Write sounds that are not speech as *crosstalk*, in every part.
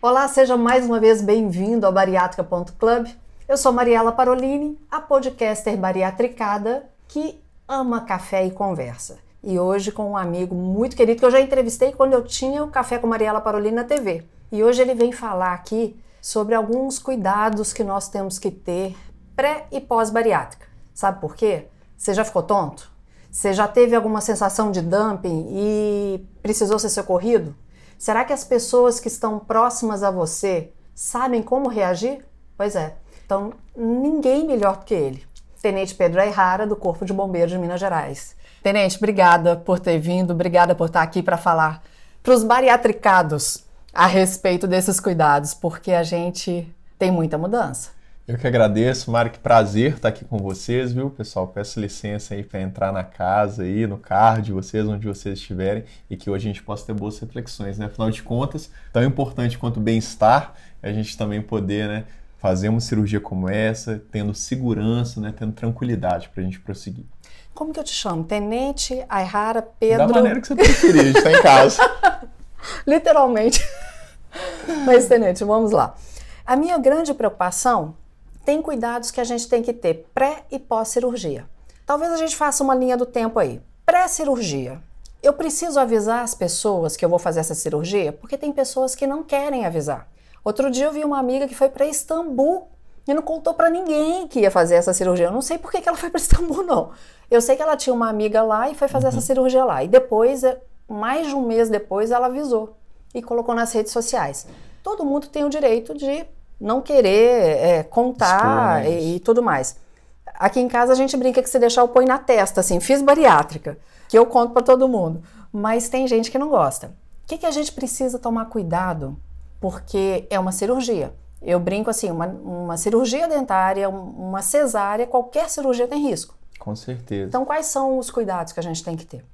Olá, seja mais uma vez bem-vindo ao bariátrica.club. Eu sou Mariela Parolini, a podcaster bariatricada que ama café e conversa. E hoje com um amigo muito querido que eu já entrevistei quando eu tinha o Café com Mariela Parolini na TV. E hoje ele vem falar aqui sobre alguns cuidados que nós temos que ter pré e pós-bariátrica. Sabe por quê? Você já ficou tonto? Você já teve alguma sensação de dumping e precisou ser socorrido? Será que as pessoas que estão próximas a você sabem como reagir? Pois é. Então, ninguém melhor do que ele. Tenente Pedro Ayrara, do Corpo de Bombeiros de Minas Gerais. Tenente, obrigada por ter vindo, obrigada por estar aqui para falar para os bariatricados a respeito desses cuidados, porque a gente tem muita mudança. Eu que agradeço, Mário, que prazer estar aqui com vocês, viu, pessoal? Peço licença aí para entrar na casa aí, no carro de vocês, onde vocês estiverem, e que hoje a gente possa ter boas reflexões, né? Afinal de contas, tão importante quanto o bem-estar, é a gente também poder, né, fazer uma cirurgia como essa, tendo segurança, né, tendo tranquilidade para a gente prosseguir. Como que eu te chamo? Tenente, Ayrara, Pedro? Da maneira que você preferir, a gente está em casa. *laughs* Literalmente. Mas, Tenente, vamos lá. A minha grande preocupação tem cuidados que a gente tem que ter pré e pós-cirurgia. Talvez a gente faça uma linha do tempo aí. Pré-cirurgia. Eu preciso avisar as pessoas que eu vou fazer essa cirurgia porque tem pessoas que não querem avisar. Outro dia eu vi uma amiga que foi para Istambul e não contou para ninguém que ia fazer essa cirurgia. Eu não sei por que ela foi para Istambul, não. Eu sei que ela tinha uma amiga lá e foi fazer uhum. essa cirurgia lá. E depois, mais de um mês depois, ela avisou e colocou nas redes sociais. Todo mundo tem o direito de não querer é, contar e, e, tudo mais. Aqui em casa a gente brinca que se deixar o põe na testa, assim, fiz bariátrica, que eu conto para todo mundo. Mas tem gente que não gosta. O que, que a gente precisa tomar cuidado? Porque é uma cirurgia. Eu brinco assim, uma, uma cirurgia dentária, uma cesárea, qualquer cirurgia tem risco. Com certeza. Então, quais são os cuidados que a gente tem que ter?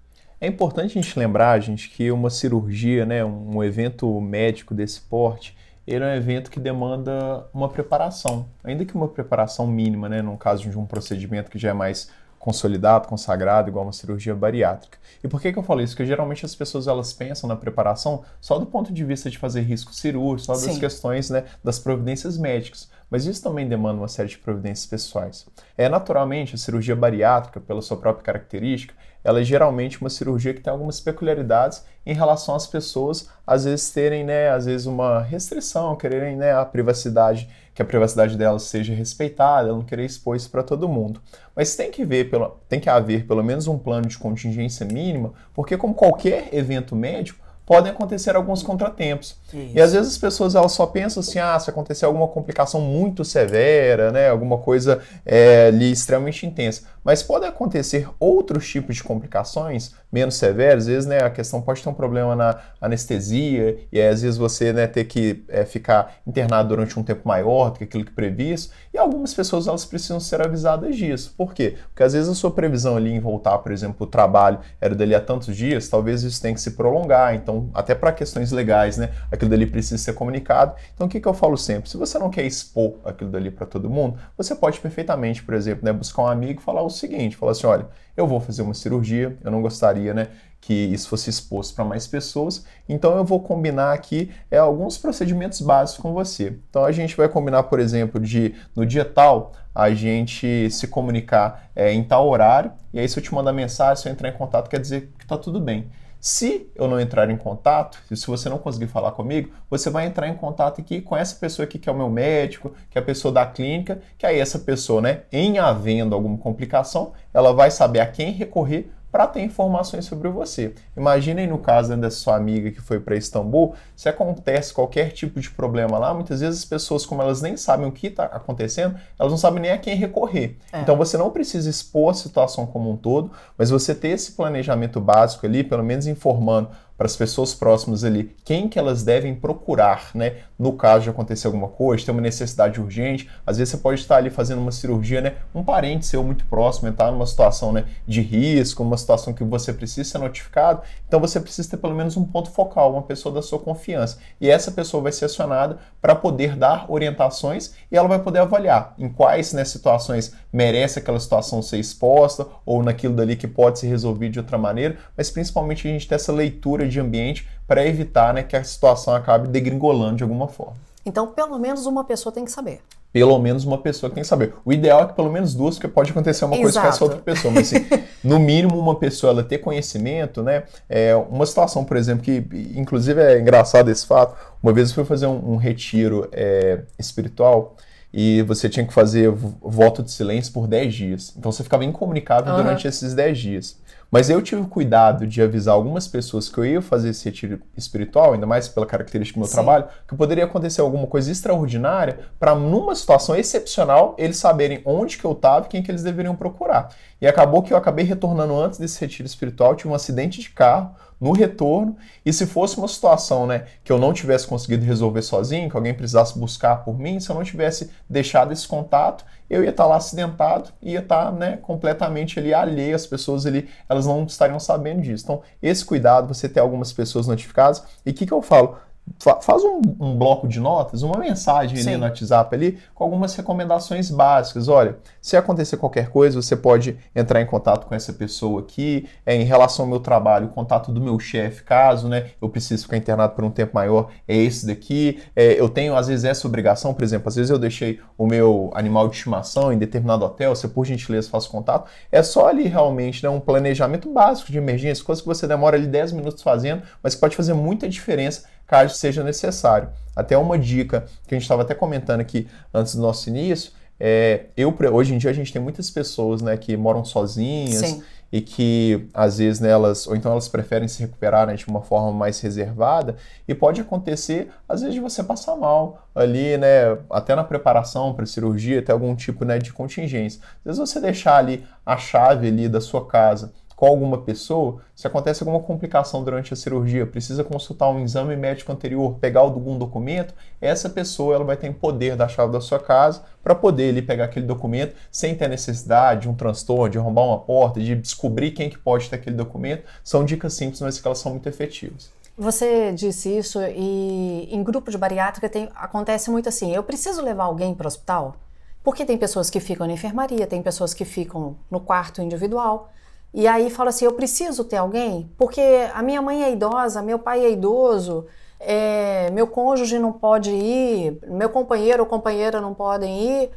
É importante a gente lembrar, gente, que uma cirurgia, né, um evento médico desse porte, ele é um evento que demanda uma preparação, ainda que uma preparação mínima, né, no caso de um procedimento que já é mais consolidado, consagrado, igual uma cirurgia bariátrica. E por que, que eu falo isso? Porque geralmente as pessoas elas pensam na preparação só do ponto de vista de fazer risco cirúrgico, só das Sim. questões né, das providências médicas. Mas isso também demanda uma série de providências pessoais. É naturalmente a cirurgia bariátrica, pela sua própria característica, ela é geralmente uma cirurgia que tem algumas peculiaridades em relação às pessoas, às vezes terem, né, às vezes uma restrição, quererem, né, a privacidade, que a privacidade delas seja respeitada, não querer expor isso para todo mundo. Mas tem que ver, pelo, tem que haver pelo menos um plano de contingência mínima, porque como qualquer evento médico, podem acontecer alguns contratempos. Isso. E às vezes as pessoas elas só pensam assim, ah, se acontecer alguma complicação muito severa, né, alguma coisa é, ali extremamente intensa. Mas pode acontecer outros tipos de complicações menos severas, às vezes né, a questão pode ter um problema na anestesia, e às vezes você né, ter que é, ficar internado durante um tempo maior do que aquilo que previsto, e algumas pessoas elas precisam ser avisadas disso. Por quê? Porque às vezes a sua previsão ali em voltar, por exemplo, para o trabalho era dali a tantos dias, talvez isso tenha que se prolongar, então até para questões legais, né, aquilo dali precisa ser comunicado. Então o que, que eu falo sempre? Se você não quer expor aquilo dali para todo mundo, você pode perfeitamente, por exemplo, né, buscar um amigo e falar o seguinte, falar assim, olha, eu vou fazer uma cirurgia, eu não gostaria, né, que isso fosse exposto para mais pessoas, então eu vou combinar aqui é, alguns procedimentos básicos com você. Então a gente vai combinar, por exemplo, de no dia tal a gente se comunicar é, em tal horário, e aí se eu te mandar mensagem, se eu entrar em contato, quer dizer que está tudo bem. Se eu não entrar em contato, se você não conseguir falar comigo, você vai entrar em contato aqui com essa pessoa aqui que é o meu médico, que é a pessoa da clínica, que aí essa pessoa, né, em havendo alguma complicação, ela vai saber a quem recorrer para ter informações sobre você. Imaginem no caso da sua amiga que foi para Istambul, se acontece qualquer tipo de problema lá, muitas vezes as pessoas, como elas nem sabem o que está acontecendo, elas não sabem nem a quem recorrer. É. Então você não precisa expor a situação como um todo, mas você ter esse planejamento básico ali, pelo menos informando para as pessoas próximas ali quem que elas devem procurar, né? No caso de acontecer alguma coisa, ter uma necessidade urgente, às vezes você pode estar ali fazendo uma cirurgia, né? Um parente seu muito próximo está numa situação né, de risco, uma situação que você precisa ser notificado, então você precisa ter pelo menos um ponto focal, uma pessoa da sua confiança. E essa pessoa vai ser acionada para poder dar orientações e ela vai poder avaliar em quais né, situações merece aquela situação ser exposta ou naquilo dali que pode ser resolvido de outra maneira, mas principalmente a gente ter essa leitura de ambiente para evitar né, que a situação acabe degringolando de alguma forma. Então, pelo menos uma pessoa tem que saber. Pelo menos uma pessoa tem que saber. O ideal é que pelo menos duas, porque pode acontecer uma coisa com essa outra pessoa. Mas assim, *laughs* no mínimo uma pessoa ela ter conhecimento, né? É uma situação, por exemplo, que inclusive é engraçado esse fato. Uma vez eu fui fazer um, um retiro é, espiritual e você tinha que fazer voto de silêncio por 10 dias. Então você ficava incomunicável uhum. durante esses 10 dias. Mas eu tive cuidado de avisar algumas pessoas que eu ia fazer esse retiro espiritual, ainda mais pela característica do meu Sim. trabalho, que poderia acontecer alguma coisa extraordinária para numa situação excepcional eles saberem onde que eu estava e quem que eles deveriam procurar. E acabou que eu acabei retornando antes desse retiro espiritual, tive um acidente de carro no retorno, e se fosse uma situação né, que eu não tivesse conseguido resolver sozinho, que alguém precisasse buscar por mim, se eu não tivesse deixado esse contato, eu ia estar lá acidentado, ia estar né, completamente ali alheio, as pessoas ali, elas não estariam sabendo disso. Então, esse cuidado, você ter algumas pessoas notificadas, e o que, que eu falo? Faz um, um, bloco de notas, uma mensagem ali no WhatsApp ali com algumas recomendações básicas. Olha, se acontecer qualquer coisa, você pode entrar em contato com essa pessoa aqui. É, em relação ao meu trabalho, o contato do meu chefe, caso né, eu precise ficar internado por um tempo maior, é esse daqui. É, eu tenho, às vezes, essa obrigação, por exemplo, às vezes eu deixei o meu animal de estimação em determinado hotel, você por gentileza faça contato. É só ali realmente né, um planejamento básico de emergência, coisa que você demora ali 10 minutos fazendo, mas que pode fazer muita diferença caso seja necessário. Até uma dica que a gente estava até comentando aqui antes do nosso início, é, eu, hoje em dia a gente tem muitas pessoas né, que moram sozinhas Sim. e que às vezes né, elas, ou então elas preferem se recuperar né, de uma forma mais reservada e pode acontecer às vezes de você passar mal ali, né, até na preparação para cirurgia, ter algum tipo né, de contingência. Às vezes você deixar ali a chave ali da sua casa com alguma pessoa, se acontece alguma complicação durante a cirurgia, precisa consultar um exame médico anterior, pegar algum documento, essa pessoa ela vai ter poder da chave da sua casa para poder ali pegar aquele documento sem ter necessidade de um transtorno, de arrombar uma porta, de descobrir quem que pode ter aquele documento. São dicas simples, mas que elas são muito efetivas. Você disse isso e em grupo de bariátrica tem, acontece muito assim, eu preciso levar alguém para o hospital? Porque tem pessoas que ficam na enfermaria, tem pessoas que ficam no quarto individual. E aí fala assim: eu preciso ter alguém, porque a minha mãe é idosa, meu pai é idoso, é, meu cônjuge não pode ir, meu companheiro ou companheira não podem ir.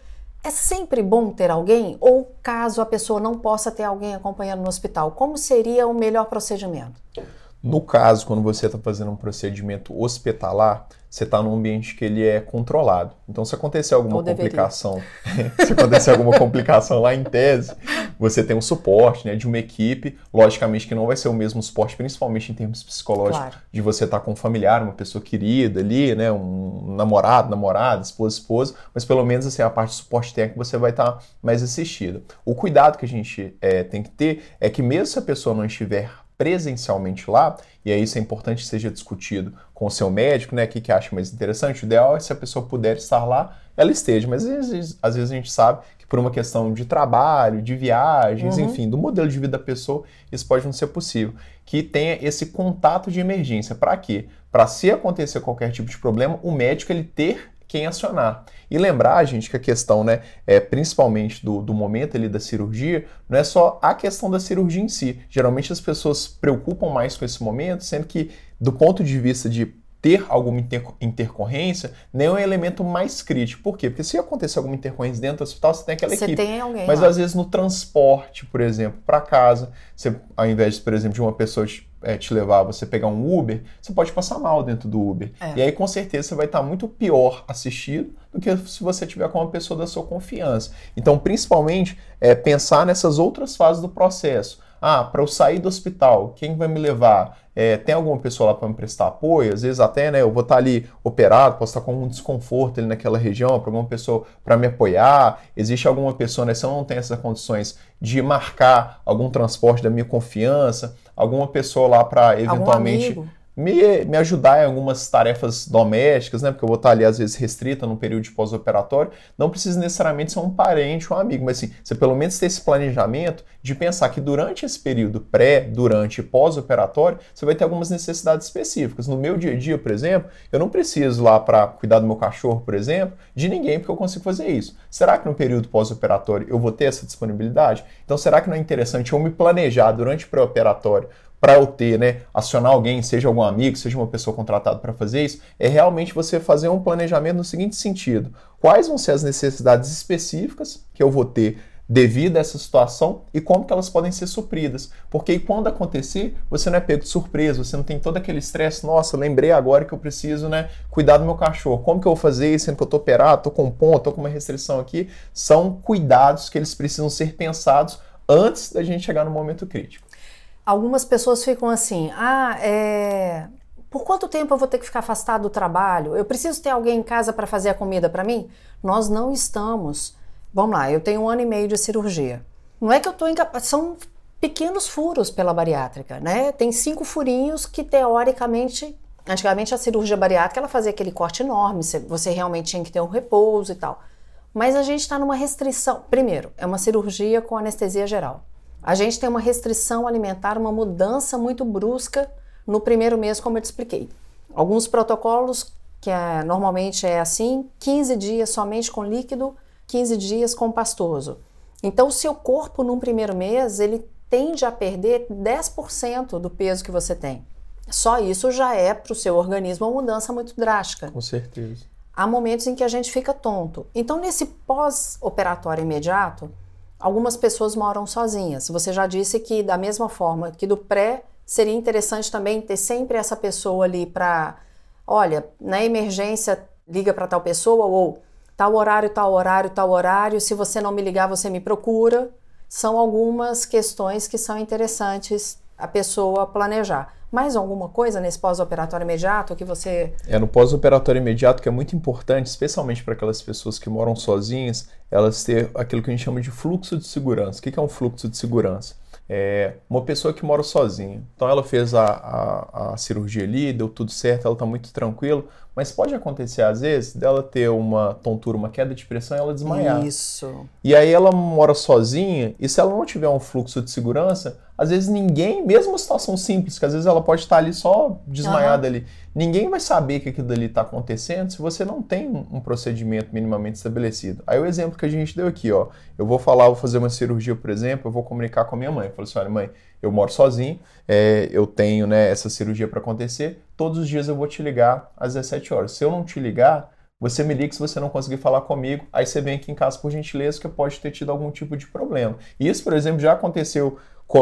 É sempre bom ter alguém? Ou caso a pessoa não possa ter alguém acompanhando no hospital, como seria o melhor procedimento? No caso, quando você está fazendo um procedimento hospitalar, você está num ambiente que ele é controlado. Então, se acontecer alguma complicação, *laughs* se acontecer alguma complicação lá em tese, você tem um suporte né, de uma equipe, logicamente que não vai ser o mesmo suporte, principalmente em termos psicológicos, claro. de você estar tá com um familiar, uma pessoa querida ali, né, um namorado, namorada, esposa, esposa, mas pelo menos assim, a parte de suporte técnico você vai estar tá mais assistida. O cuidado que a gente é, tem que ter é que mesmo se a pessoa não estiver presencialmente lá, e aí isso é importante que seja discutido com o seu médico, né? O que, que acha mais interessante. O ideal é se a pessoa puder estar lá, ela esteja. Mas às vezes, às vezes a gente sabe que por uma questão de trabalho, de viagens, uhum. enfim, do modelo de vida da pessoa, isso pode não ser possível. Que tenha esse contato de emergência. Para quê? Para se acontecer qualquer tipo de problema, o médico ele ter quem acionar. E lembrar, gente, que a questão, né, é, principalmente do, do momento ali da cirurgia, não é só a questão da cirurgia em si. Geralmente as pessoas se preocupam mais com esse momento, sendo que, do ponto de vista de ter alguma inter intercorrência nem é o elemento mais crítico. Por quê? Porque se acontecer alguma intercorrência dentro do hospital, você tem aquela você equipe. Tem alguém Mas lá. às vezes no transporte, por exemplo, para casa, você, ao invés, por exemplo, de uma pessoa te, é, te levar, você pegar um Uber, você pode passar mal dentro do Uber. É. E aí, com certeza, você vai estar muito pior assistido do que se você tiver com uma pessoa da sua confiança. Então, principalmente, é, pensar nessas outras fases do processo. Ah, para eu sair do hospital, quem vai me levar? É, tem alguma pessoa lá para me prestar apoio? Às vezes até, né, eu vou estar tá ali operado, posso estar com um desconforto ali naquela região, para alguma pessoa para me apoiar. Existe alguma pessoa, né, se eu não tenho essas condições de marcar algum transporte da minha confiança, alguma pessoa lá para eventualmente me, me ajudar em algumas tarefas domésticas, né? Porque eu vou estar ali, às vezes, restrita no período de pós-operatório. Não precisa necessariamente ser um parente ou um amigo, mas assim, você pelo menos ter esse planejamento de pensar que durante esse período pré, durante e pós-operatório, você vai ter algumas necessidades específicas. No meu dia a dia, por exemplo, eu não preciso lá para cuidar do meu cachorro, por exemplo, de ninguém porque eu consigo fazer isso. Será que no período pós-operatório eu vou ter essa disponibilidade? Então, será que não é interessante eu me planejar durante o pré-operatório para eu ter, né, acionar alguém, seja algum amigo, seja uma pessoa contratada para fazer isso, é realmente você fazer um planejamento no seguinte sentido: quais vão ser as necessidades específicas que eu vou ter devido a essa situação e como que elas podem ser supridas. Porque quando acontecer, você não é pego de surpresa, você não tem todo aquele estresse, nossa, lembrei agora que eu preciso, né, cuidar do meu cachorro. Como que eu vou fazer isso, sendo que eu tô operado, tô com um ponto, tô com uma restrição aqui? São cuidados que eles precisam ser pensados antes da gente chegar no momento crítico. Algumas pessoas ficam assim: ah, é... por quanto tempo eu vou ter que ficar afastado do trabalho? Eu preciso ter alguém em casa para fazer a comida para mim? Nós não estamos. Vamos lá, eu tenho um ano e meio de cirurgia. Não é que eu estou incapaz, são pequenos furos pela bariátrica, né? Tem cinco furinhos que teoricamente, antigamente a cirurgia bariátrica ela fazia aquele corte enorme, você realmente tinha que ter um repouso e tal. Mas a gente está numa restrição. Primeiro, é uma cirurgia com anestesia geral. A gente tem uma restrição alimentar, uma mudança muito brusca no primeiro mês, como eu te expliquei. Alguns protocolos, que é, normalmente é assim, 15 dias somente com líquido, 15 dias com pastoso. Então, o seu corpo, num primeiro mês, ele tende a perder 10% do peso que você tem. Só isso já é para o seu organismo uma mudança muito drástica. Com certeza. Há momentos em que a gente fica tonto. Então, nesse pós-operatório imediato, Algumas pessoas moram sozinhas. Você já disse que, da mesma forma que do pré, seria interessante também ter sempre essa pessoa ali para, olha, na emergência, liga para tal pessoa, ou tal horário, tal horário, tal horário, se você não me ligar, você me procura. São algumas questões que são interessantes a pessoa planejar. Mais alguma coisa nesse pós-operatório imediato que você. É, no pós-operatório imediato, que é muito importante, especialmente para aquelas pessoas que moram sozinhas, elas ter aquilo que a gente chama de fluxo de segurança. O que é um fluxo de segurança? É uma pessoa que mora sozinha. Então ela fez a, a, a cirurgia ali, deu tudo certo, ela está muito tranquila, mas pode acontecer, às vezes, dela ter uma tontura, uma queda de pressão e ela desmaiar. Isso. E aí ela mora sozinha, e se ela não tiver um fluxo de segurança, às vezes ninguém, mesmo uma situação simples, que às vezes ela pode estar ali só desmaiada uhum. ali, ninguém vai saber que aquilo ali está acontecendo se você não tem um procedimento minimamente estabelecido. Aí o exemplo que a gente deu aqui, ó, eu vou falar, vou fazer uma cirurgia, por exemplo, eu vou comunicar com a minha mãe. Eu falo assim, olha mãe, eu moro sozinho, é, eu tenho né, essa cirurgia para acontecer, todos os dias eu vou te ligar às 17 horas. Se eu não te ligar, você me liga se você não conseguir falar comigo, aí você vem aqui em casa por gentileza, que pode ter tido algum tipo de problema. Isso, por exemplo, já aconteceu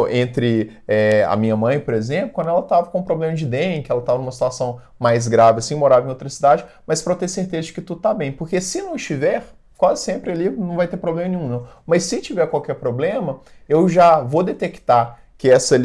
entre é, a minha mãe, por exemplo, quando ela estava com um problema de dengue, ela estava numa situação mais grave, assim, morava em outra cidade, mas para ter certeza de que tudo está bem. Porque se não estiver, quase sempre ali não vai ter problema nenhum, não. Mas se tiver qualquer problema, eu já vou detectar que essa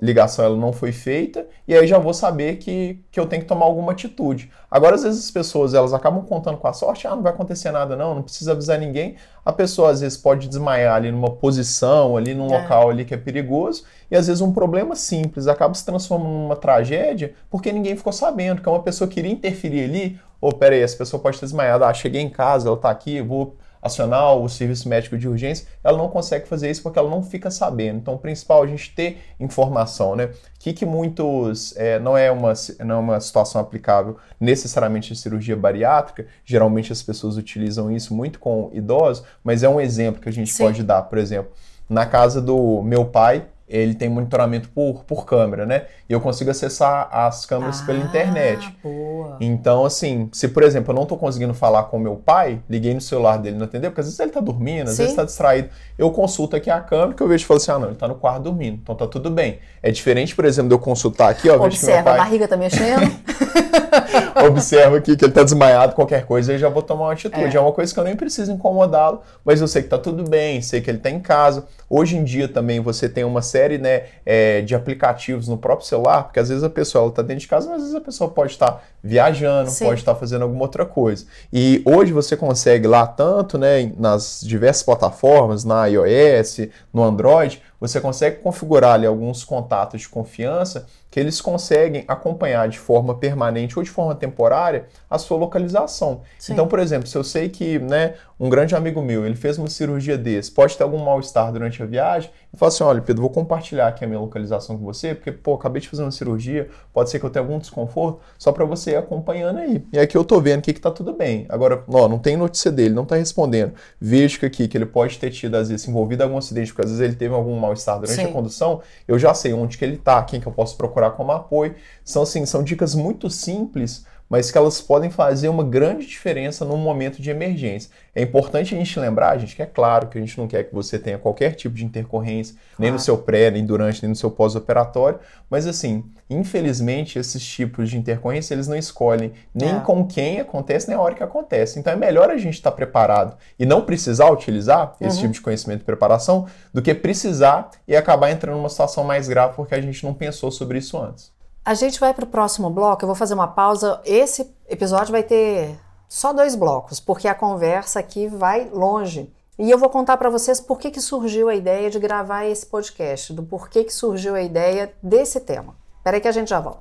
ligação ela não foi feita e aí já vou saber que, que eu tenho que tomar alguma atitude. Agora, às vezes as pessoas elas acabam contando com a sorte, ah, não vai acontecer nada não, não precisa avisar ninguém. A pessoa às vezes pode desmaiar ali numa posição, ali num é. local ali que é perigoso e às vezes um problema simples acaba se transformando numa tragédia porque ninguém ficou sabendo, que uma pessoa queria interferir ali, ou oh, peraí, essa pessoa pode ter desmaiado, ah, cheguei em casa, ela está aqui, vou acionar o serviço médico de urgência, ela não consegue fazer isso porque ela não fica sabendo. Então, o principal é a gente ter informação, né? Que que muitos é, não é uma não é uma situação aplicável necessariamente em cirurgia bariátrica. Geralmente as pessoas utilizam isso muito com idosos, mas é um exemplo que a gente Sim. pode dar, por exemplo, na casa do meu pai, ele tem monitoramento por, por câmera, né? E eu consigo acessar as câmeras ah, pela internet. Boa. Então, assim, se por exemplo eu não estou conseguindo falar com meu pai, liguei no celular dele, não atendeu, porque às vezes ele está dormindo, às Sim. vezes está distraído. Eu consulto aqui a câmera que eu vejo e falo assim: ah, não, ele está no quarto dormindo, então tá tudo bem. É diferente, por exemplo, de eu consultar aqui, ó. Observa, pai... a barriga tá mexendo. *laughs* Observa aqui que ele está desmaiado, qualquer coisa, aí já vou tomar uma atitude. É. é uma coisa que eu nem preciso incomodá-lo, mas eu sei que está tudo bem, sei que ele está em casa. Hoje em dia também você tem uma série né, é, de aplicativos no próprio celular, porque às vezes a pessoa está dentro de casa, mas às vezes a pessoa pode estar tá viajando, Sim. pode estar tá fazendo alguma outra coisa. E hoje você consegue lá tanto né, nas diversas plataformas, na iOS, no Android, você consegue configurar ali alguns contatos de confiança que eles conseguem acompanhar de forma permanente ou de forma temporária a sua localização. Sim. Então, por exemplo, se eu sei que né, um grande amigo meu ele fez uma cirurgia desse, pode ter algum mal-estar durante a viagem, eu falo assim: olha, Pedro, vou compartilhar aqui a minha localização com você, porque, pô, acabei de fazer uma cirurgia, pode ser que eu tenha algum desconforto, só para você ir acompanhando aí. E aqui eu tô vendo que, que tá tudo bem. Agora, ó, não tem notícia dele, não tá respondendo. Vejo que aqui que ele pode ter tido, às vezes, envolvido em algum acidente, porque às vezes ele teve algum mal-estar durante Sim. a condução, eu já sei onde que ele tá, quem que eu posso procurar procurar como apoio. São, assim, são dicas muito simples, mas que elas podem fazer uma grande diferença num momento de emergência. É importante a gente lembrar, gente, que é claro que a gente não quer que você tenha qualquer tipo de intercorrência, claro. nem no seu pré, nem durante, nem no seu pós-operatório, mas assim, infelizmente, esses tipos de intercorrência, eles não escolhem nem é. com quem acontece, nem a hora que acontece. Então é melhor a gente estar preparado e não precisar utilizar esse uhum. tipo de conhecimento e preparação do que precisar e acabar entrando numa situação mais grave porque a gente não pensou sobre isso antes. A gente vai para o próximo bloco, eu vou fazer uma pausa. Esse episódio vai ter só dois blocos, porque a conversa aqui vai longe. E eu vou contar para vocês por que, que surgiu a ideia de gravar esse podcast, do porquê que surgiu a ideia desse tema. Espera aí que a gente já volta.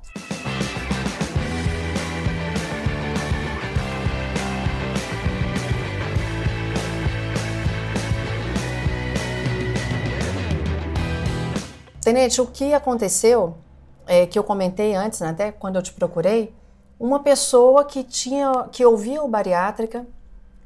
Tenente, o que aconteceu é, que eu comentei antes, né, até quando eu te procurei, uma pessoa que tinha, que ouvia o bariátrica,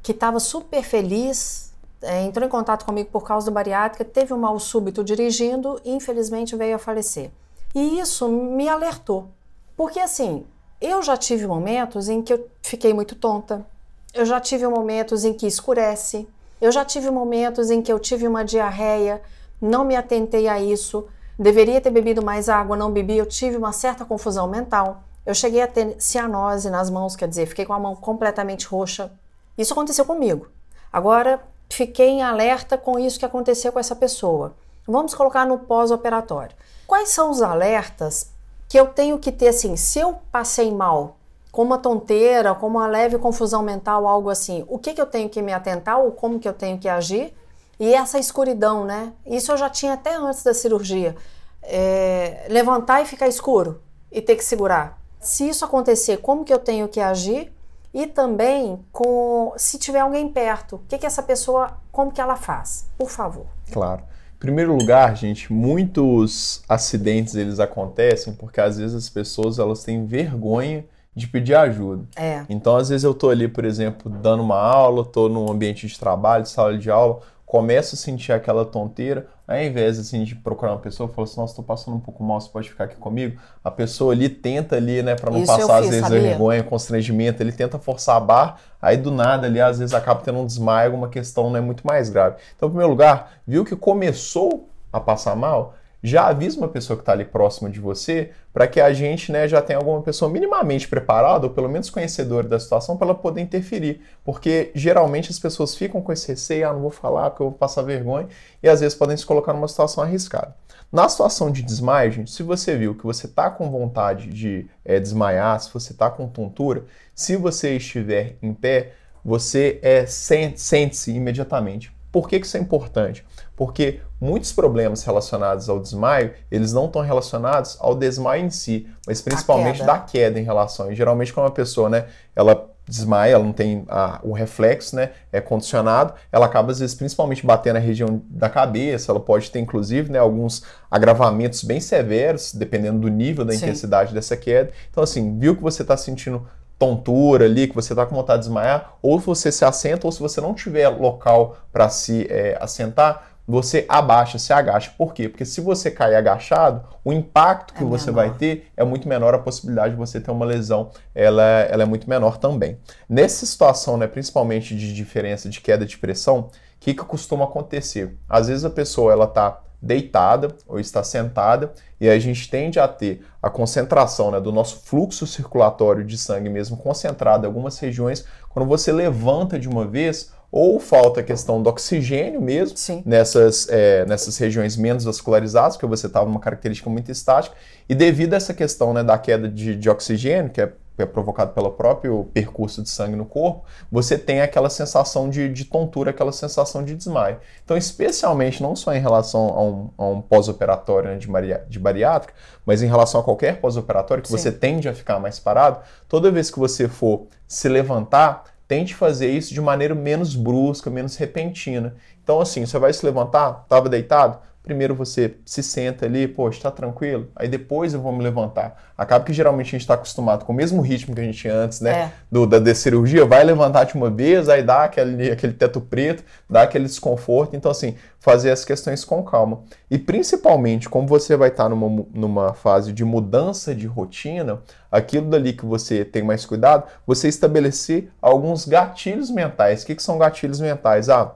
que estava super feliz, é, entrou em contato comigo por causa do bariátrica, teve um mal súbito dirigindo e infelizmente veio a falecer. E isso me alertou, porque assim, eu já tive momentos em que eu fiquei muito tonta, eu já tive momentos em que escurece, eu já tive momentos em que eu tive uma diarreia, não me atentei a isso, Deveria ter bebido mais água, não bebi, eu tive uma certa confusão mental. Eu cheguei a ter cianose nas mãos, quer dizer, fiquei com a mão completamente roxa. Isso aconteceu comigo. Agora, fiquei em alerta com isso que aconteceu com essa pessoa. Vamos colocar no pós-operatório. Quais são os alertas que eu tenho que ter assim, se eu passei mal, com uma tonteira, com uma leve confusão mental, algo assim, o que, que eu tenho que me atentar ou como que eu tenho que agir e essa escuridão, né? Isso eu já tinha até antes da cirurgia. É, levantar e ficar escuro e ter que segurar. Se isso acontecer, como que eu tenho que agir? E também com se tiver alguém perto, o que, que essa pessoa, como que ela faz? Por favor. Claro. Em primeiro lugar, gente, muitos acidentes eles acontecem porque às vezes as pessoas elas têm vergonha de pedir ajuda. É. Então, às vezes eu tô ali, por exemplo, dando uma aula, tô num ambiente de trabalho, sala de aula, começo a sentir aquela tonteira, ao invés assim, de procurar uma pessoa, falo assim, nossa, estou passando um pouco mal, você pode ficar aqui comigo? A pessoa ali tenta ali, né, para não Isso passar fiz, às vezes sabia? vergonha, constrangimento, ele tenta forçar a barra, aí do nada ali, às vezes acaba tendo um desmaio, uma questão né, muito mais grave. Então, em primeiro lugar, viu que começou a passar mal, já avisa uma pessoa que está ali próxima de você para que a gente né, já tenha alguma pessoa minimamente preparada, ou pelo menos conhecedora da situação, para ela poder interferir. Porque geralmente as pessoas ficam com esse receio, ah, não vou falar porque eu vou passar vergonha, e às vezes podem se colocar numa situação arriscada. Na situação de desmaio, gente, se você viu que você está com vontade de é, desmaiar, se você está com tontura, se você estiver em pé, você é, sente-se imediatamente. Por que, que isso é importante? Porque muitos problemas relacionados ao desmaio, eles não estão relacionados ao desmaio em si, mas principalmente queda. da queda em relação. E geralmente quando uma pessoa, né, ela desmaia, ela não tem a, o reflexo, né, é condicionado, ela acaba às vezes principalmente batendo na região da cabeça, ela pode ter inclusive, né, alguns agravamentos bem severos, dependendo do nível da Sim. intensidade dessa queda. Então assim, viu que você está sentindo tontura ali, que você está com vontade de desmaiar, ou você se assenta, ou se você não tiver local para se é, assentar, você abaixa, se agacha. Por quê? Porque se você cair agachado, o impacto que é você menor. vai ter é muito menor, a possibilidade de você ter uma lesão ela, ela é muito menor também. Nessa situação, né, principalmente de diferença de queda de pressão, o que, que costuma acontecer? Às vezes a pessoa ela está deitada ou está sentada e a gente tende a ter a concentração né, do nosso fluxo circulatório de sangue mesmo concentrado em algumas regiões. Quando você levanta de uma vez, ou falta a questão do oxigênio mesmo nessas, é, nessas regiões menos vascularizadas, porque você estava numa característica muito estática, e devido a essa questão né, da queda de, de oxigênio, que é é provocado pelo próprio percurso de sangue no corpo, você tem aquela sensação de, de tontura, aquela sensação de desmaio. Então, especialmente, não só em relação a um, a um pós-operatório né, de, de bariátrica, mas em relação a qualquer pós-operatório que Sim. você tende a ficar mais parado, toda vez que você for se levantar, tente fazer isso de maneira menos brusca, menos repentina. Então, assim, você vai se levantar, estava deitado, Primeiro você se senta ali, pô, está tranquilo, aí depois eu vou me levantar. Acaba que geralmente a gente está acostumado com o mesmo ritmo que a gente tinha antes, né? É. Do, da, da cirurgia, vai levantar de uma vez, aí dá aquele, aquele teto preto, dá aquele desconforto. Então, assim, fazer as questões com calma. E principalmente, como você vai estar tá numa, numa fase de mudança de rotina, aquilo dali que você tem mais cuidado, você estabelecer alguns gatilhos mentais. O que, que são gatilhos mentais? Ah,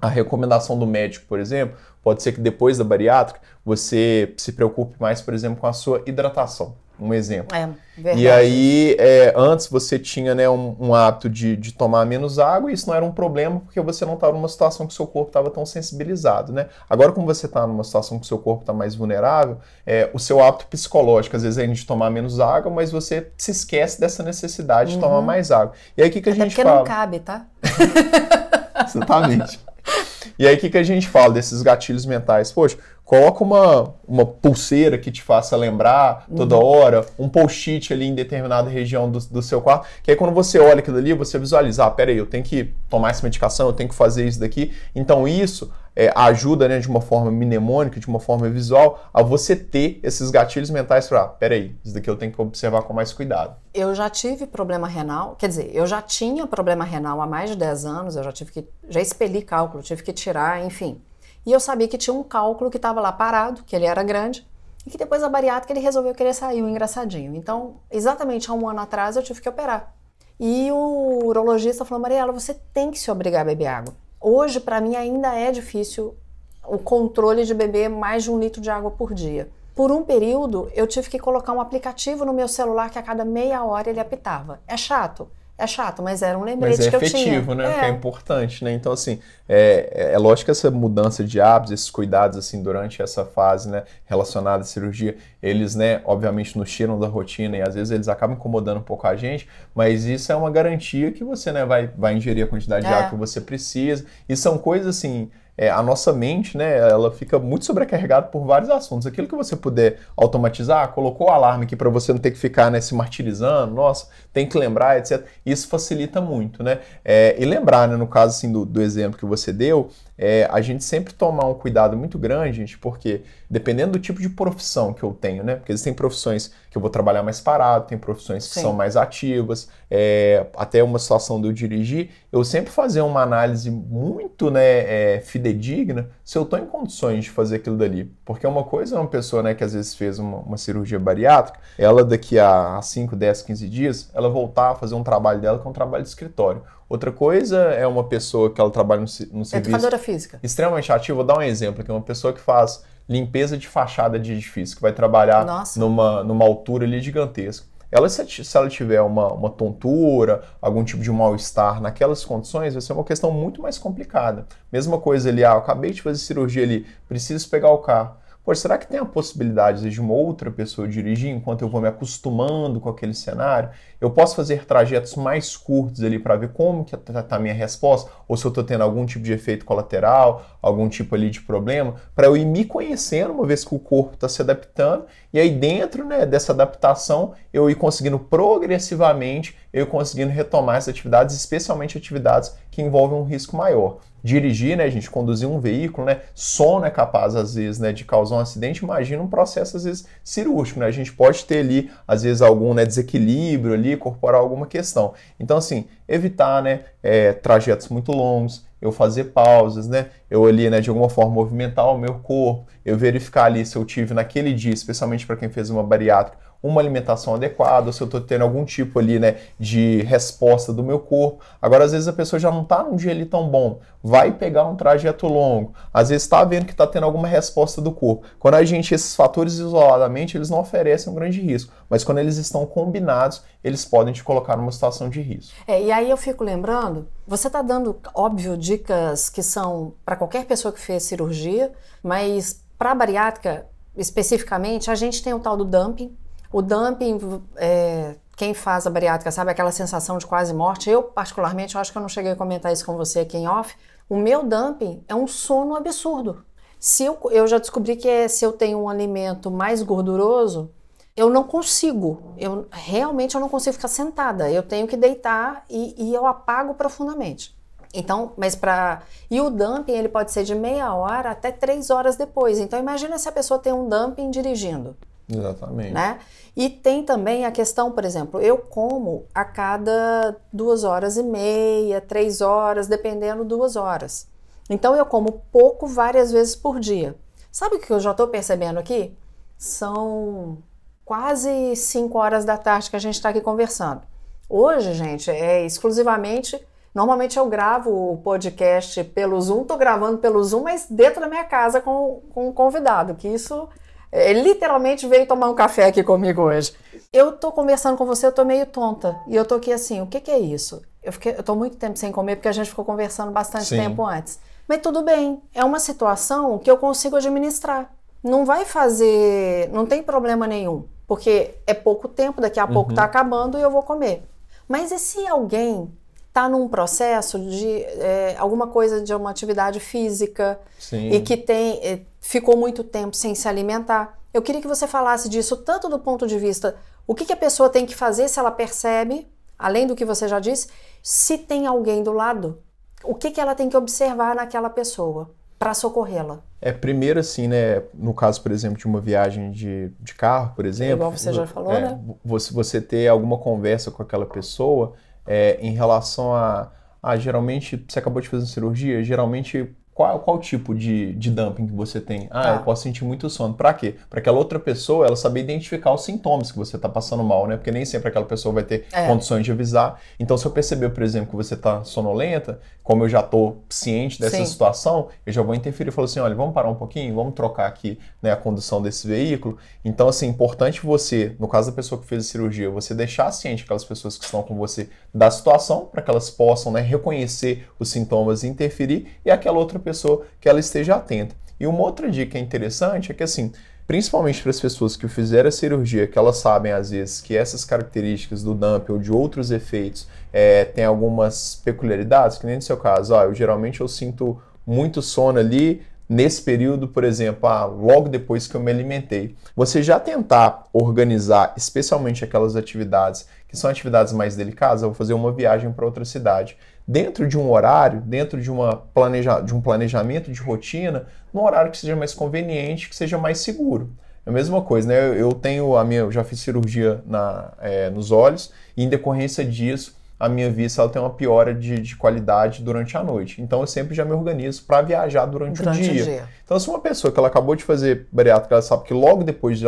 a recomendação do médico, por exemplo, pode ser que depois da bariátrica você se preocupe mais, por exemplo, com a sua hidratação. Um exemplo. É, verdade. E aí, é, antes você tinha né, um, um hábito de, de, tomar menos água e isso não era um problema porque você não estava numa situação que o seu corpo estava tão sensibilizado. Né? Agora, como você está numa situação que o seu corpo está mais vulnerável, é, o seu hábito psicológico, às vezes, é de tomar menos água, mas você se esquece dessa necessidade uhum. de tomar uhum. mais água. E aí, o que, que a gente porque fala? porque não cabe, tá? *laughs* Exatamente. E aí, o que, que a gente fala desses gatilhos mentais? Poxa, coloca uma, uma pulseira que te faça lembrar toda uhum. hora, um post-it ali em determinada região do, do seu quarto, que aí quando você olha aquilo ali, você visualiza, ah, peraí, eu tenho que tomar essa medicação, eu tenho que fazer isso daqui. Então, isso é, ajuda né, de uma forma mnemônica, de uma forma visual, a você ter esses gatilhos mentais para, ah, peraí, isso daqui eu tenho que observar com mais cuidado. Eu já tive problema renal, quer dizer, eu já tinha problema renal há mais de 10 anos, eu já tive que, já expeli cálculo, tive que tirar, enfim. E eu sabia que tinha um cálculo que estava lá parado, que ele era grande, e que depois da bariátrica ele resolveu querer sair, um engraçadinho. Então, exatamente há um ano atrás eu tive que operar. E o urologista falou, Mariela, você tem que se obrigar a beber água. Hoje, para mim, ainda é difícil o controle de beber mais de um litro de água por dia. Por um período, eu tive que colocar um aplicativo no meu celular que a cada meia hora ele apitava. É chato? É chato, mas era um lembrete mas é que efetivo, eu tinha. né? É. Que é importante, né? Então, assim, é, é, é, lógico que essa mudança de hábitos, esses cuidados, assim, durante essa fase, né, relacionada à cirurgia, eles, né, obviamente nos tiram da rotina e às vezes eles acabam incomodando um pouco a gente, mas isso é uma garantia que você, né, vai, vai ingerir a quantidade de é. água que você precisa. E são coisas, assim, é, a nossa mente, né, ela fica muito sobrecarregada por vários assuntos. Aquilo que você puder automatizar, colocou o alarme aqui para você não ter que ficar né, se martirizando, nossa, tem que lembrar, etc. Isso facilita muito, né? É, e lembrar, né, no caso assim, do, do exemplo que você deu, é, a gente sempre tomar um cuidado muito grande, gente, porque dependendo do tipo de profissão que eu tenho, né? Porque existem profissões que eu vou trabalhar mais parado, tem profissões que Sim. são mais ativas, é, até uma situação de eu dirigir, eu sempre fazer uma análise muito né, é, fidedigna se eu estou em condições de fazer aquilo dali. Porque uma coisa é uma pessoa né, que às vezes fez uma, uma cirurgia bariátrica, ela daqui a 5, 10, 15 dias, ela voltar a fazer um trabalho dela que é um trabalho de escritório. Outra coisa é uma pessoa que ela trabalha no, no serviço. Educadora física. Extremamente ativa. Vou dar um exemplo aqui: uma pessoa que faz limpeza de fachada de edifício, que vai trabalhar numa, numa altura ali gigantesca. Ela, se, se ela tiver uma, uma tontura, algum tipo de mal-estar naquelas condições, vai ser uma questão muito mais complicada. Mesma coisa ali, ah, eu acabei de fazer cirurgia ali, preciso pegar o carro. Poxa, será que tem a possibilidade de uma outra pessoa dirigir enquanto eu vou me acostumando com aquele cenário? Eu posso fazer trajetos mais curtos ali para ver como que está a minha resposta, ou se eu estou tendo algum tipo de efeito colateral, algum tipo ali de problema, para eu ir me conhecendo uma vez que o corpo está se adaptando, e aí dentro né, dessa adaptação eu ir conseguindo progressivamente, eu ir conseguindo retomar as atividades, especialmente atividades que envolvem um risco maior dirigir, né, gente, conduzir um veículo, né, sono é capaz às vezes, né, de causar um acidente. Imagina um processo às vezes cirúrgico, né? A gente pode ter ali às vezes algum né, desequilíbrio ali, corporal, alguma questão. Então assim, evitar, né, é, trajetos muito longos, eu fazer pausas, né? Eu ali, né, de alguma forma movimentar o meu corpo, eu verificar ali se eu tive naquele dia, especialmente para quem fez uma bariátrica, uma alimentação adequada, se eu estou tendo algum tipo ali, né, de resposta do meu corpo. Agora, às vezes a pessoa já não está num dia ali tão bom, vai pegar um trajeto longo, às vezes está vendo que está tendo alguma resposta do corpo. Quando a gente, esses fatores isoladamente, eles não oferecem um grande risco, mas quando eles estão combinados, eles podem te colocar numa situação de risco. É, e aí eu fico lembrando, você está dando, óbvio, dicas que são para qualquer pessoa que fez cirurgia, mas para bariátrica especificamente, a gente tem o tal do dumping, o dumping, é, quem faz a bariátrica sabe aquela sensação de quase morte. Eu, particularmente, eu acho que eu não cheguei a comentar isso com você aqui em off. O meu dumping é um sono absurdo. Se eu, eu já descobri que é, se eu tenho um alimento mais gorduroso, eu não consigo. Eu realmente eu não consigo ficar sentada. Eu tenho que deitar e, e eu apago profundamente. Então, mas para e o dumping ele pode ser de meia hora até três horas depois. Então imagina se a pessoa tem um dumping dirigindo. Exatamente. Né? E tem também a questão, por exemplo, eu como a cada duas horas e meia, três horas, dependendo duas horas. Então eu como pouco várias vezes por dia. Sabe o que eu já estou percebendo aqui? São quase 5 horas da tarde que a gente está aqui conversando. Hoje, gente, é exclusivamente. Normalmente eu gravo o podcast pelo Zoom, tô gravando pelo Zoom, mas dentro da minha casa com, com um convidado, que isso ele literalmente veio tomar um café aqui comigo hoje. Eu tô conversando com você, eu tô meio tonta. E eu tô aqui assim, o que, que é isso? Eu, fiquei, eu tô muito tempo sem comer porque a gente ficou conversando bastante Sim. tempo antes. Mas tudo bem, é uma situação que eu consigo administrar. Não vai fazer, não tem problema nenhum porque é pouco tempo, daqui a uhum. pouco está acabando e eu vou comer. Mas e se alguém está num processo de é, alguma coisa de uma atividade física Sim. e que tem é, ficou muito tempo sem se alimentar? Eu queria que você falasse disso tanto do ponto de vista o que, que a pessoa tem que fazer se ela percebe, além do que você já disse, se tem alguém do lado, o que, que ela tem que observar naquela pessoa para socorrê-la. É, primeiro assim, né, no caso, por exemplo, de uma viagem de, de carro, por exemplo... Igual você já falou, é, né? Você, você ter alguma conversa com aquela pessoa é, em relação a, a, geralmente, você acabou de fazer uma cirurgia, geralmente qual, qual tipo de, de dumping que você tem? Ah, tá. eu posso sentir muito sono. Para quê? Para aquela outra pessoa ela saber identificar os sintomas que você está passando mal, né? Porque nem sempre aquela pessoa vai ter é. condições de avisar. Então, se eu perceber, por exemplo, que você está sonolenta, como eu já estou ciente dessa Sim. situação, eu já vou interferir e falo assim, olha, vamos parar um pouquinho, vamos trocar aqui né, a condução desse veículo. Então, assim, importante você, no caso da pessoa que fez a cirurgia, você deixar ciente aquelas pessoas que estão com você da situação, para que elas possam né, reconhecer os sintomas e interferir, e aquela outra pessoa que ela esteja atenta. E uma outra dica interessante é que assim, principalmente para as pessoas que fizeram a cirurgia, que elas sabem às vezes que essas características do dump ou de outros efeitos é, têm algumas peculiaridades, que nem no seu caso, ó, eu geralmente eu sinto muito sono ali nesse período, por exemplo, ah, logo depois que eu me alimentei. Você já tentar organizar, especialmente aquelas atividades que são atividades mais delicadas, eu vou fazer uma viagem para outra cidade dentro de um horário, dentro de, uma planeja, de um planejamento de rotina, num horário que seja mais conveniente, que seja mais seguro. É a mesma coisa, né? Eu tenho a minha, eu já fiz cirurgia na, é, nos olhos e em decorrência disso a minha vista ela tem uma piora de, de qualidade durante a noite. Então eu sempre já me organizo para viajar durante, durante o, dia. o, dia. Então se uma pessoa que ela acabou de fazer bariátrica, ela sabe que logo depois de,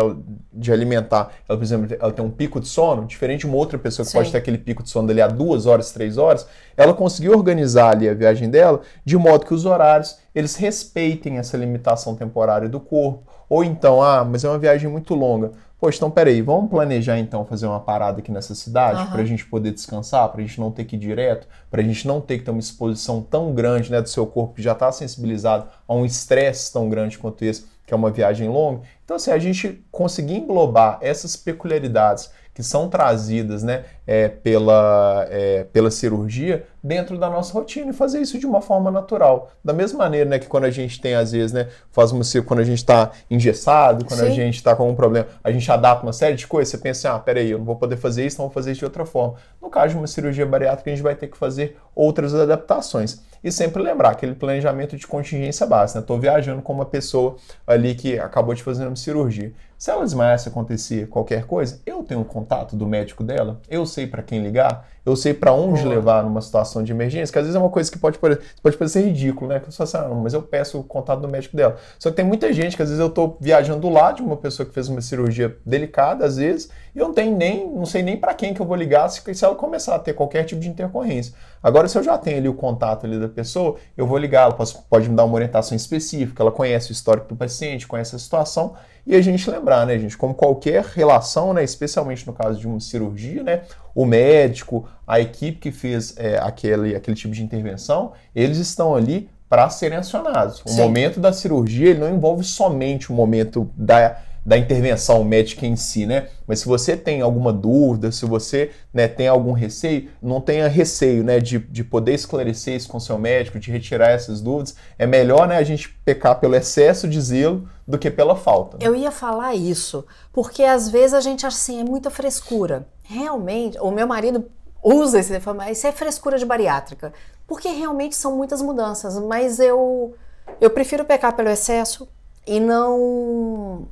de alimentar, ela, por exemplo, ela tem um pico de sono, diferente de uma outra pessoa que Sim. pode ter aquele pico de sono dali a duas horas, três horas, ela conseguiu organizar ali a viagem dela de modo que os horários eles respeitem essa limitação temporária do corpo. Ou então, ah, mas é uma viagem muito longa. Poxa, então peraí, vamos planejar então fazer uma parada aqui nessa cidade uhum. para a gente poder descansar, para a gente não ter que ir direto, para a gente não ter que ter uma exposição tão grande né, do seu corpo que já está sensibilizado a um estresse tão grande quanto esse, que é uma viagem longa. Então, assim, a gente conseguir englobar essas peculiaridades que são trazidas né, é, pela, é, pela cirurgia dentro da nossa rotina e fazer isso de uma forma natural. Da mesma maneira né, que quando a gente tem, às vezes, né, faz uma quando a gente está engessado, quando Sim. a gente está com um problema, a gente adapta uma série de coisas, você pensa assim, ah, peraí, eu não vou poder fazer isso, então vou fazer isso de outra forma. No caso de uma cirurgia bariátrica, a gente vai ter que fazer outras adaptações. E sempre lembrar aquele planejamento de contingência básica. Estou né? viajando com uma pessoa ali que acabou de fazer uma cirurgia. Se ela desmaiar, se acontecer qualquer coisa, eu tenho o contato do médico dela, eu sei para quem ligar, eu sei para onde levar numa situação de emergência, que às vezes é uma coisa que pode, pode parecer ridículo, né? Que eu assim, ah, mas eu peço o contato do médico dela. Só que tem muita gente que às vezes eu estou viajando do lado de uma pessoa que fez uma cirurgia delicada, às vezes, e eu não tenho nem, não sei nem para quem que eu vou ligar se, se ela começar a ter qualquer tipo de intercorrência. Agora, se eu já tenho ali o contato ali da pessoa, eu vou ligar, ela pode, pode me dar uma orientação específica, ela conhece o histórico do paciente, conhece a situação, e a gente lembrar, né, gente, como qualquer relação, né, especialmente no caso de uma cirurgia, né, o médico, a equipe que fez é, aquele, aquele tipo de intervenção, eles estão ali para serem acionados. O Sim. momento da cirurgia ele não envolve somente o momento da da intervenção médica em si, né? Mas se você tem alguma dúvida, se você né, tem algum receio, não tenha receio, né, de, de poder esclarecer isso com seu médico, de retirar essas dúvidas. É melhor, né, a gente pecar pelo excesso de zelo do que pela falta. Né? Eu ia falar isso, porque às vezes a gente assim é muita frescura. Realmente, o meu marido usa esse mas isso é frescura de bariátrica, porque realmente são muitas mudanças, mas eu eu prefiro pecar pelo excesso e não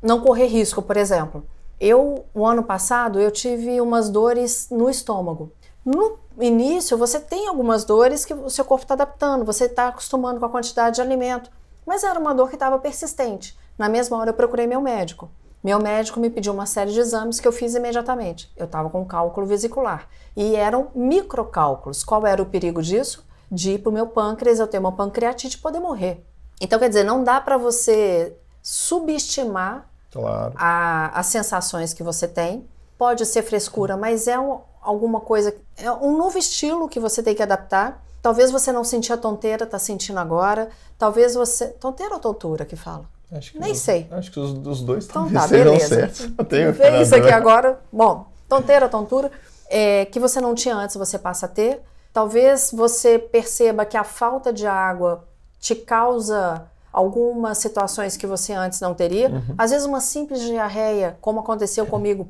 não correr risco, por exemplo. Eu, o ano passado, eu tive umas dores no estômago. No início, você tem algumas dores que o seu corpo está adaptando, você está acostumando com a quantidade de alimento, mas era uma dor que estava persistente. Na mesma hora, eu procurei meu médico. Meu médico me pediu uma série de exames que eu fiz imediatamente. Eu estava com cálculo vesicular e eram microcálculos. Qual era o perigo disso? De ir para o meu pâncreas, eu ter uma pancreatite e poder morrer. Então, quer dizer, não dá para você subestimar claro. a, as sensações que você tem. Pode ser frescura, mas é um, alguma coisa, é um novo estilo que você tem que adaptar. Talvez você não sentia tonteira, tá sentindo agora. Talvez você. Tonteira ou tontura que fala? Nem sei. Acho que os, os dois então, tá, *laughs* beleza. certos. Vê isso aqui agora. Bom, tonteira, tontura, é, que você não tinha antes, você passa a ter. Talvez você perceba que a falta de água te causa algumas situações que você antes não teria. Uhum. Às vezes, uma simples diarreia, como aconteceu comigo,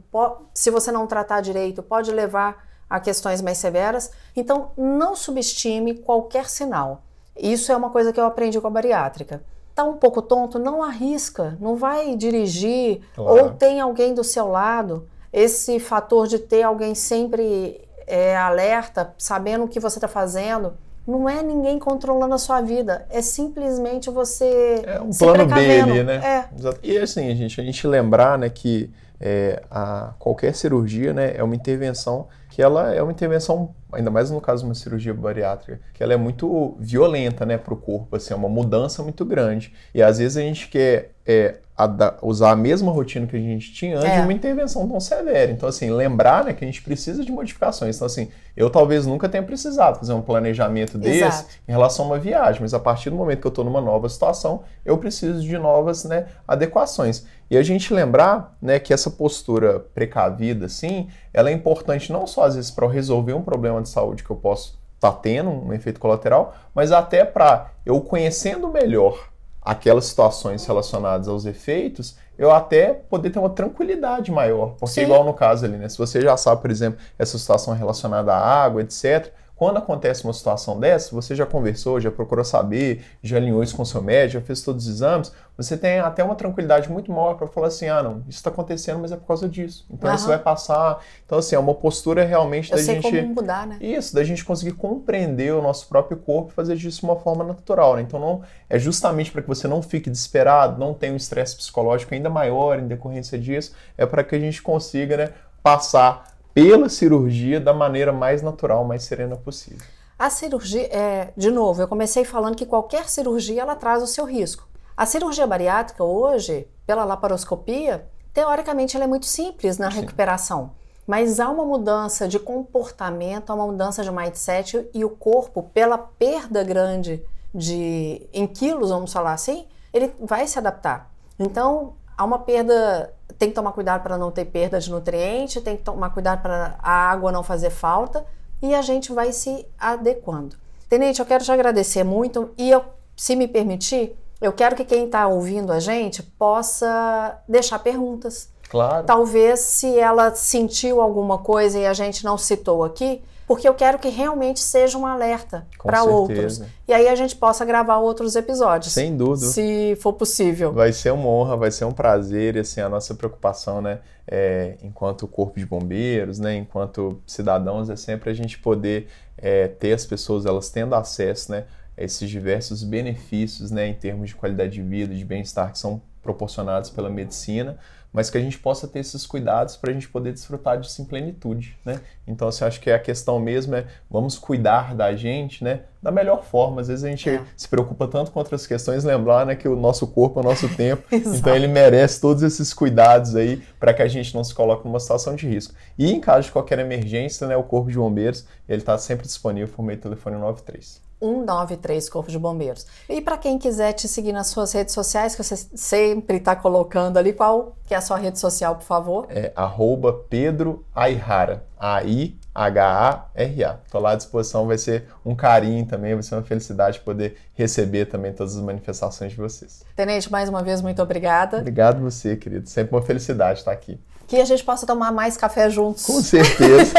se você não tratar direito, pode levar a questões mais severas. Então, não subestime qualquer sinal. Isso é uma coisa que eu aprendi com a bariátrica. Tá um pouco tonto, não arrisca, não vai dirigir claro. ou tem alguém do seu lado. Esse fator de ter alguém sempre é, alerta, sabendo o que você está fazendo, não é ninguém controlando a sua vida, é simplesmente você é um plano B ali, né? É. E assim, a gente, a gente lembrar, né, que é, a, qualquer cirurgia, né, é uma intervenção que ela é uma intervenção, ainda mais no caso de uma cirurgia bariátrica, que ela é muito violenta, né, para o corpo, assim, é uma mudança muito grande. E às vezes a gente quer é, a usar a mesma rotina que a gente tinha antes é. de uma intervenção tão severa. Então, assim, lembrar né, que a gente precisa de modificações. Então, assim, eu talvez nunca tenha precisado fazer um planejamento desse Exato. em relação a uma viagem, mas a partir do momento que eu estou numa nova situação, eu preciso de novas né, adequações. E a gente lembrar né, que essa postura precavida, assim, ela é importante não só às vezes para resolver um problema de saúde que eu posso estar tá tendo, um efeito colateral, mas até para eu conhecendo melhor aquelas situações relacionadas aos efeitos, eu até poder ter uma tranquilidade maior. Porque, Sim. igual no caso ali, né? Se você já sabe, por exemplo, essa situação relacionada à água, etc., quando acontece uma situação dessa, você já conversou, já procurou saber, já alinhou isso com o seu médico, já fez todos os exames, você tem até uma tranquilidade muito maior para falar assim: ah, não, isso está acontecendo, mas é por causa disso. Então uhum. isso vai passar. Então, assim, é uma postura realmente Eu da gente. Como mudar, né? Isso, da gente conseguir compreender o nosso próprio corpo e fazer disso de uma forma natural. Né? Então, não é justamente para que você não fique desesperado, não tenha um estresse psicológico ainda maior em decorrência disso, é para que a gente consiga né, passar pela cirurgia da maneira mais natural, mais serena possível. A cirurgia, é, de novo, eu comecei falando que qualquer cirurgia ela traz o seu risco. A cirurgia bariátrica hoje, pela laparoscopia, teoricamente ela é muito simples na Sim. recuperação, mas há uma mudança de comportamento, há uma mudança de mindset e o corpo, pela perda grande de em quilos, vamos falar assim, ele vai se adaptar. Então, há uma perda tem que tomar cuidado para não ter perda de nutriente, tem que tomar cuidado para a água não fazer falta e a gente vai se adequando. Tenente, eu quero te agradecer muito e eu, se me permitir, eu quero que quem está ouvindo a gente possa deixar perguntas. Claro. Talvez se ela sentiu alguma coisa e a gente não citou aqui, porque eu quero que realmente seja um alerta para outros. E aí a gente possa gravar outros episódios. Sem dúvida. Se for possível. Vai ser uma honra, vai ser um prazer, e assim, a nossa preocupação, né, é, enquanto corpo de bombeiros, né, enquanto cidadãos, é sempre a gente poder é, ter as pessoas, elas tendo acesso, né, a esses diversos benefícios, né, em termos de qualidade de vida, de bem-estar que são proporcionados pela medicina, mas que a gente possa ter esses cuidados para a gente poder desfrutar disso em plenitude, né? Então, assim, acho que a questão mesmo é vamos cuidar da gente, né? Da melhor forma. Às vezes a gente é. se preocupa tanto com outras questões, lembrar, né, que o nosso corpo é o nosso tempo, *laughs* então ele merece todos esses cuidados aí para que a gente não se coloque numa situação de risco. E em caso de qualquer emergência, né, o Corpo de Bombeiros, ele está sempre disponível por meio do telefone 93. 193 Corpo de Bombeiros. E para quem quiser te seguir nas suas redes sociais, que você sempre está colocando ali, qual que é a sua rede social, por favor? É arroba Pedro Aihara, A-I-H-A-R-A. Estou lá à disposição, vai ser um carinho também, vai ser uma felicidade poder receber também todas as manifestações de vocês. Tenente, mais uma vez, muito obrigada. Obrigado você, querido. Sempre uma felicidade estar aqui. Que a gente possa tomar mais café juntos. Com certeza.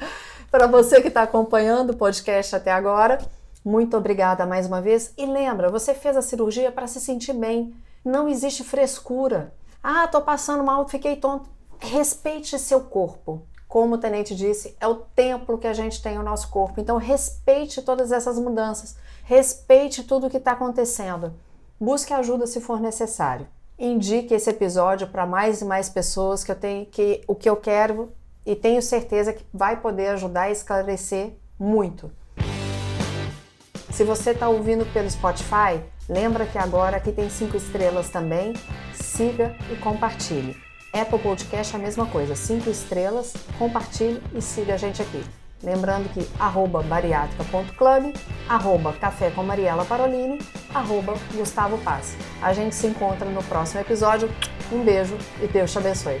*laughs* Para você que está acompanhando o podcast até agora, muito obrigada mais uma vez. E lembra, você fez a cirurgia para se sentir bem. Não existe frescura. Ah, tô passando mal, fiquei tonto. Respeite seu corpo. Como o tenente disse, é o templo que a gente tem o nosso corpo. Então respeite todas essas mudanças. Respeite tudo o que está acontecendo. Busque ajuda se for necessário. Indique esse episódio para mais e mais pessoas que eu tenho que o que eu quero e tenho certeza que vai poder ajudar a esclarecer muito. Se você está ouvindo pelo Spotify, lembra que agora aqui tem cinco estrelas também. Siga e compartilhe. Apple Podcast é a mesma coisa, cinco estrelas, compartilhe e siga a gente aqui. Lembrando que arroba bariátrica.club, arroba café com Mariela Parolini, arroba Gustavo Paz. A gente se encontra no próximo episódio. Um beijo e Deus te abençoe.